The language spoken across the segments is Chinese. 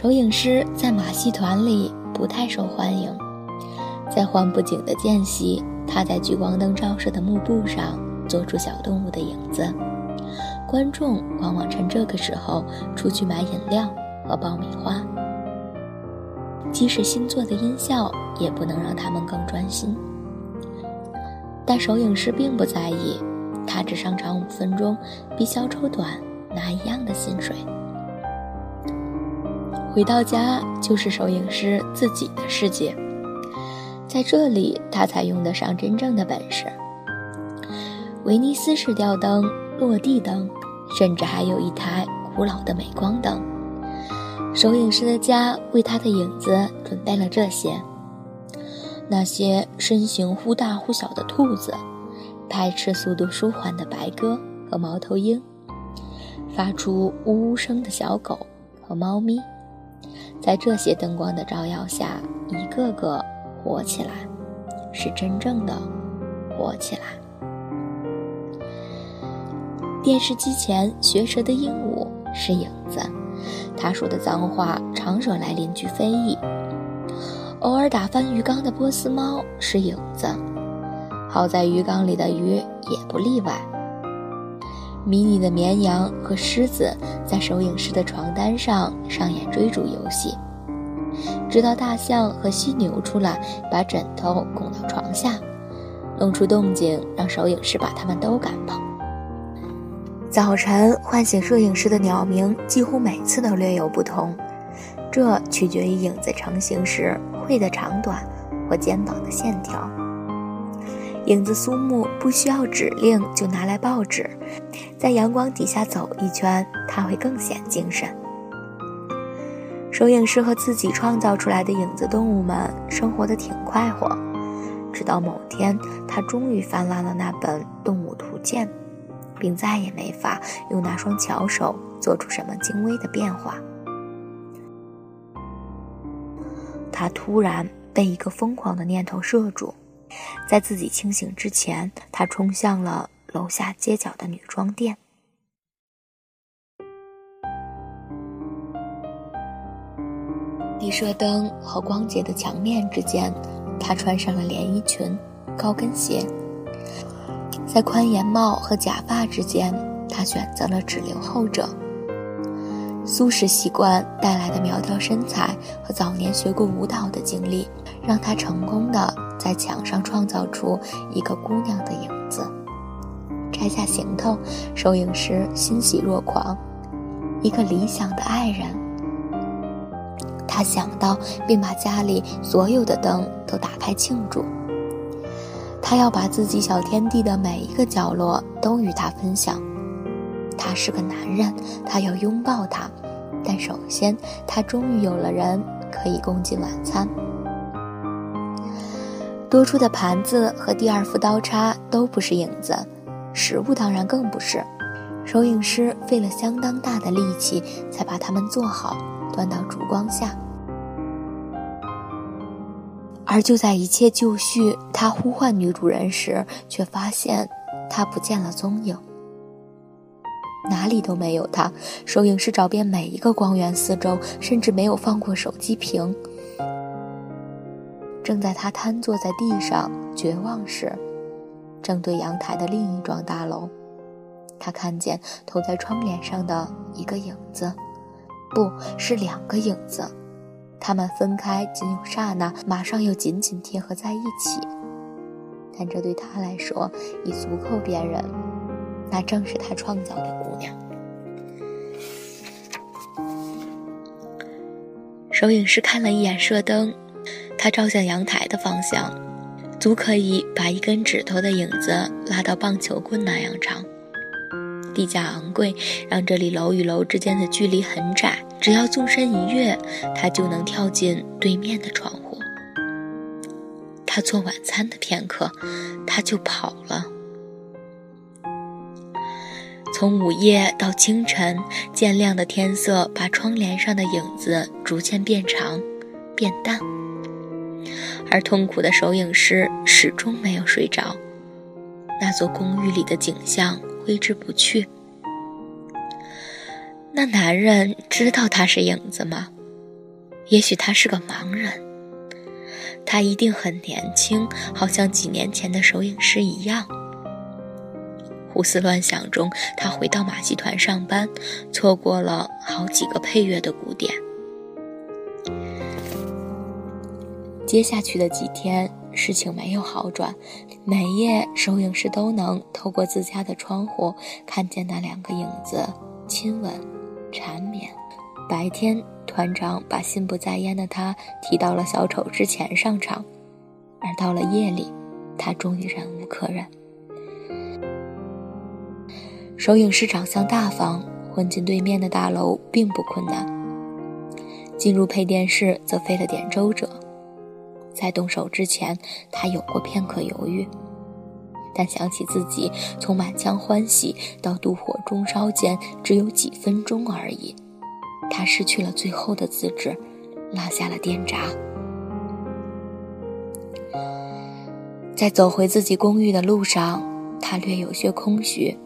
手影师在马戏团里不太受欢迎，在换布景的间隙，他在聚光灯照射的幕布上做出小动物的影子，观众往往趁这个时候出去买饮料和爆米花。即使新做的音效也不能让他们更专心，但手影师并不在意，他只上场五分钟，比小丑短，拿一样的薪水。回到家就是手影师自己的世界，在这里他才用得上真正的本事。威尼斯式吊灯、落地灯，甚至还有一台古老的镁光灯。手影师的家为他的影子准备了这些：那些身形忽大忽小的兔子，排斥速度舒缓的白鸽和猫头鹰，发出呜呜声的小狗和猫咪。在这些灯光的照耀下，一个个活起来，是真正的活起来。电视机前学舌的鹦鹉是影子，他说的脏话常惹来邻居非议。偶尔打翻鱼缸的波斯猫是影子，好在鱼缸里的鱼也不例外。迷你的绵羊和狮子在收影师的床单上上演追逐游戏，直到大象和犀牛出来把枕头拱到床下，弄出动静让收影师把他们都赶跑。早晨唤醒摄影师的鸟鸣几乎每次都略有不同，这取决于影子成型时喙的长短或肩膀的线条。影子苏木不需要指令就拿来报纸，在阳光底下走一圈，他会更显精神。摄影师和自己创造出来的影子动物们生活的挺快活，直到某天，他终于翻烂了那本《动物图鉴》，并再也没法用那双巧手做出什么精微的变化。他突然被一个疯狂的念头摄住。在自己清醒之前，他冲向了楼下街角的女装店。低射灯和光洁的墙面之间，他穿上了连衣裙、高跟鞋。在宽檐帽和假发之间，他选择了只留后者。素食习惯带来的苗条身材和早年学过舞蹈的经历，让他成功的。在墙上创造出一个姑娘的影子，摘下行头，收影师欣喜若狂。一个理想的爱人，他想到并把家里所有的灯都打开庆祝。他要把自己小天地的每一个角落都与他分享。他是个男人，他要拥抱她，但首先，他终于有了人可以共进晚餐。多出的盘子和第二副刀叉都不是影子，食物当然更不是。收影师费了相当大的力气才把它们做好，端到烛光下。而就在一切就绪，他呼唤女主人时，却发现她不见了踪影，哪里都没有她。收影师找遍每一个光源四周，甚至没有放过手机屏。正在他瘫坐在地上绝望时，正对阳台的另一幢大楼，他看见投在窗帘上的一个影子，不是两个影子，他们分开仅有刹那，马上又紧紧贴合在一起。但这对他来说已足够辨认，那正是他创造的姑娘。收影师看了一眼射灯。他照向阳台的方向，足可以把一根指头的影子拉到棒球棍那样长。地价昂贵，让这里楼与楼之间的距离很窄，只要纵身一跃，他就能跳进对面的窗户。他做晚餐的片刻，他就跑了。从午夜到清晨，渐亮的天色把窗帘上的影子逐渐变长，变淡。而痛苦的手影师始终没有睡着，那座公寓里的景象挥之不去。那男人知道他是影子吗？也许他是个盲人，他一定很年轻，好像几年前的首映师一样。胡思乱想中，他回到马戏团上班，错过了好几个配乐的鼓点。接下去的几天，事情没有好转，每夜收影师都能透过自家的窗户看见那两个影子亲吻、缠绵。白天，团长把心不在焉的他提到了小丑之前上场，而到了夜里，他终于忍无可忍。首影师长相大方，混进对面的大楼并不困难。进入配电室则费了点周折。在动手之前，他有过片刻犹豫，但想起自己从满腔欢喜到妒火中烧间只有几分钟而已，他失去了最后的自制，拉下了电闸。在走回自己公寓的路上，他略有些空虚，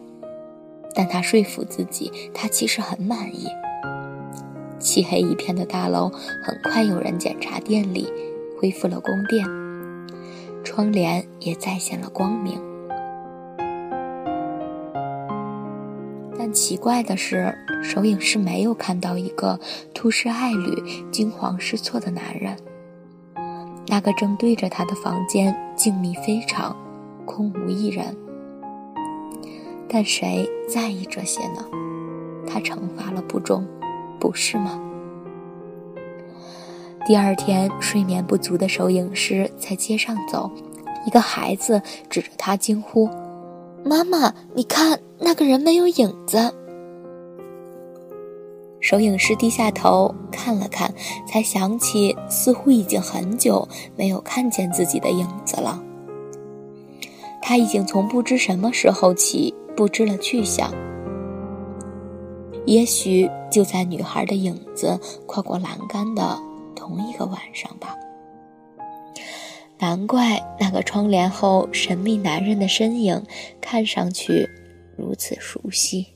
但他说服自己，他其实很满意。漆黑一片的大楼，很快有人检查电力。恢复了宫殿，窗帘也再现了光明。但奇怪的是，首影是没有看到一个突施爱侣、惊慌失措的男人。那个正对着他的房间静谧非常，空无一人。但谁在意这些呢？他惩罚了不忠，不是吗？第二天，睡眠不足的摄影师在街上走，一个孩子指着他惊呼：“妈妈，你看那个人没有影子。”摄影师低下头看了看，才想起似乎已经很久没有看见自己的影子了。他已经从不知什么时候起不知了去向，也许就在女孩的影子跨过栏杆的。同一个晚上吧，难怪那个窗帘后神秘男人的身影看上去如此熟悉。